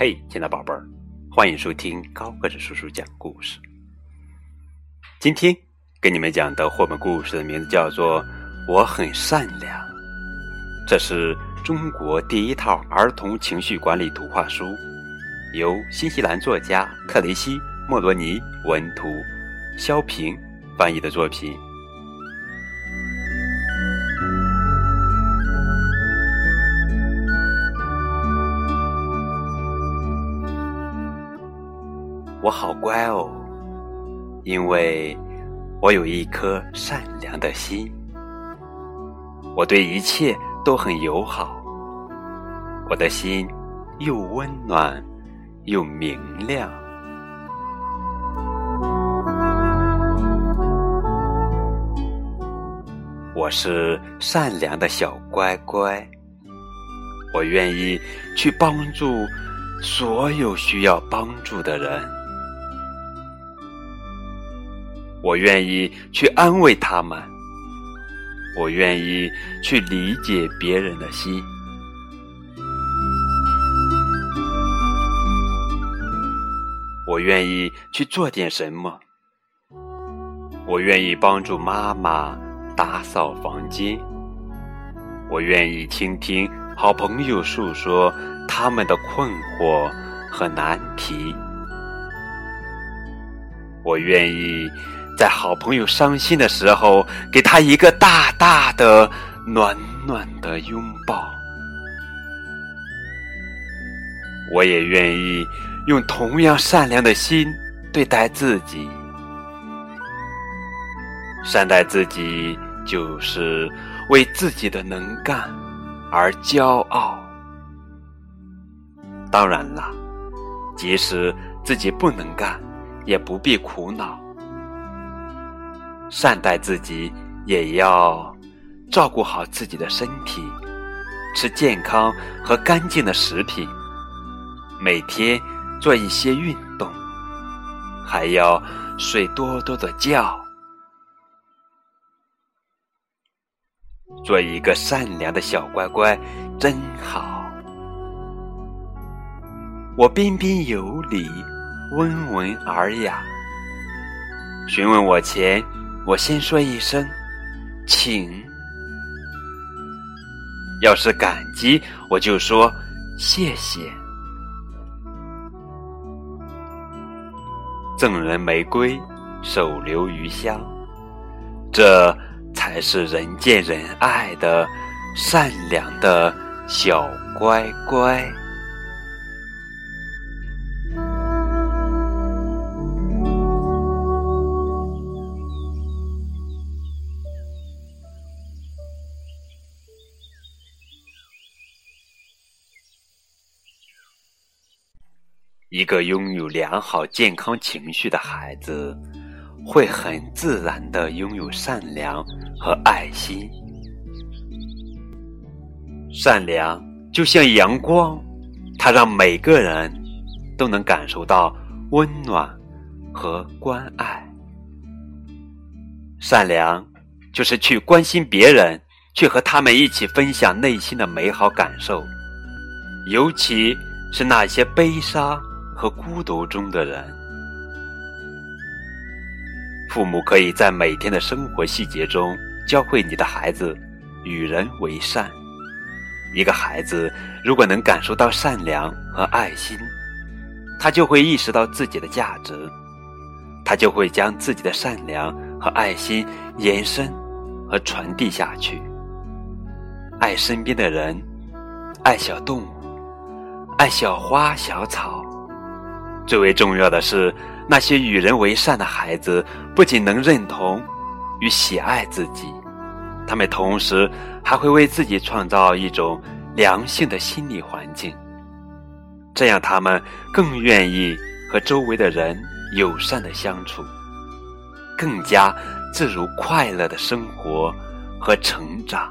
嘿，亲爱的宝贝儿，欢迎收听高个子叔叔讲故事。今天给你们讲的绘本故事的名字叫做《我很善良》，这是中国第一套儿童情绪管理图画书，由新西兰作家特雷西·莫罗尼文图，肖平翻译的作品。我好乖哦，因为我有一颗善良的心。我对一切都很友好，我的心又温暖又明亮。我是善良的小乖乖，我愿意去帮助所有需要帮助的人。我愿意去安慰他们，我愿意去理解别人的心，我愿意去做点什么，我愿意帮助妈妈打扫房间，我愿意倾听好朋友诉说他们的困惑和难题，我愿意。在好朋友伤心的时候，给他一个大大的、暖暖的拥抱。我也愿意用同样善良的心对待自己。善待自己，就是为自己的能干而骄傲。当然了，即使自己不能干，也不必苦恼。善待自己，也要照顾好自己的身体，吃健康和干净的食品，每天做一些运动，还要睡多多的觉，做一个善良的小乖乖，真好。我彬彬有礼，温文尔雅，询问我前。我先说一声，请。要是感激，我就说谢谢。赠人玫瑰，手留余香，这才是人见人爱的善良的小乖乖。一个拥有良好健康情绪的孩子，会很自然的拥有善良和爱心。善良就像阳光，它让每个人都能感受到温暖和关爱。善良就是去关心别人，去和他们一起分享内心的美好感受，尤其是那些悲伤。和孤独中的人，父母可以在每天的生活细节中教会你的孩子与人为善。一个孩子如果能感受到善良和爱心，他就会意识到自己的价值，他就会将自己的善良和爱心延伸和传递下去，爱身边的人，爱小动物，爱小花小草。最为重要的是，那些与人为善的孩子不仅能认同与喜爱自己，他们同时还会为自己创造一种良性的心理环境，这样他们更愿意和周围的人友善的相处，更加自如快乐的生活和成长。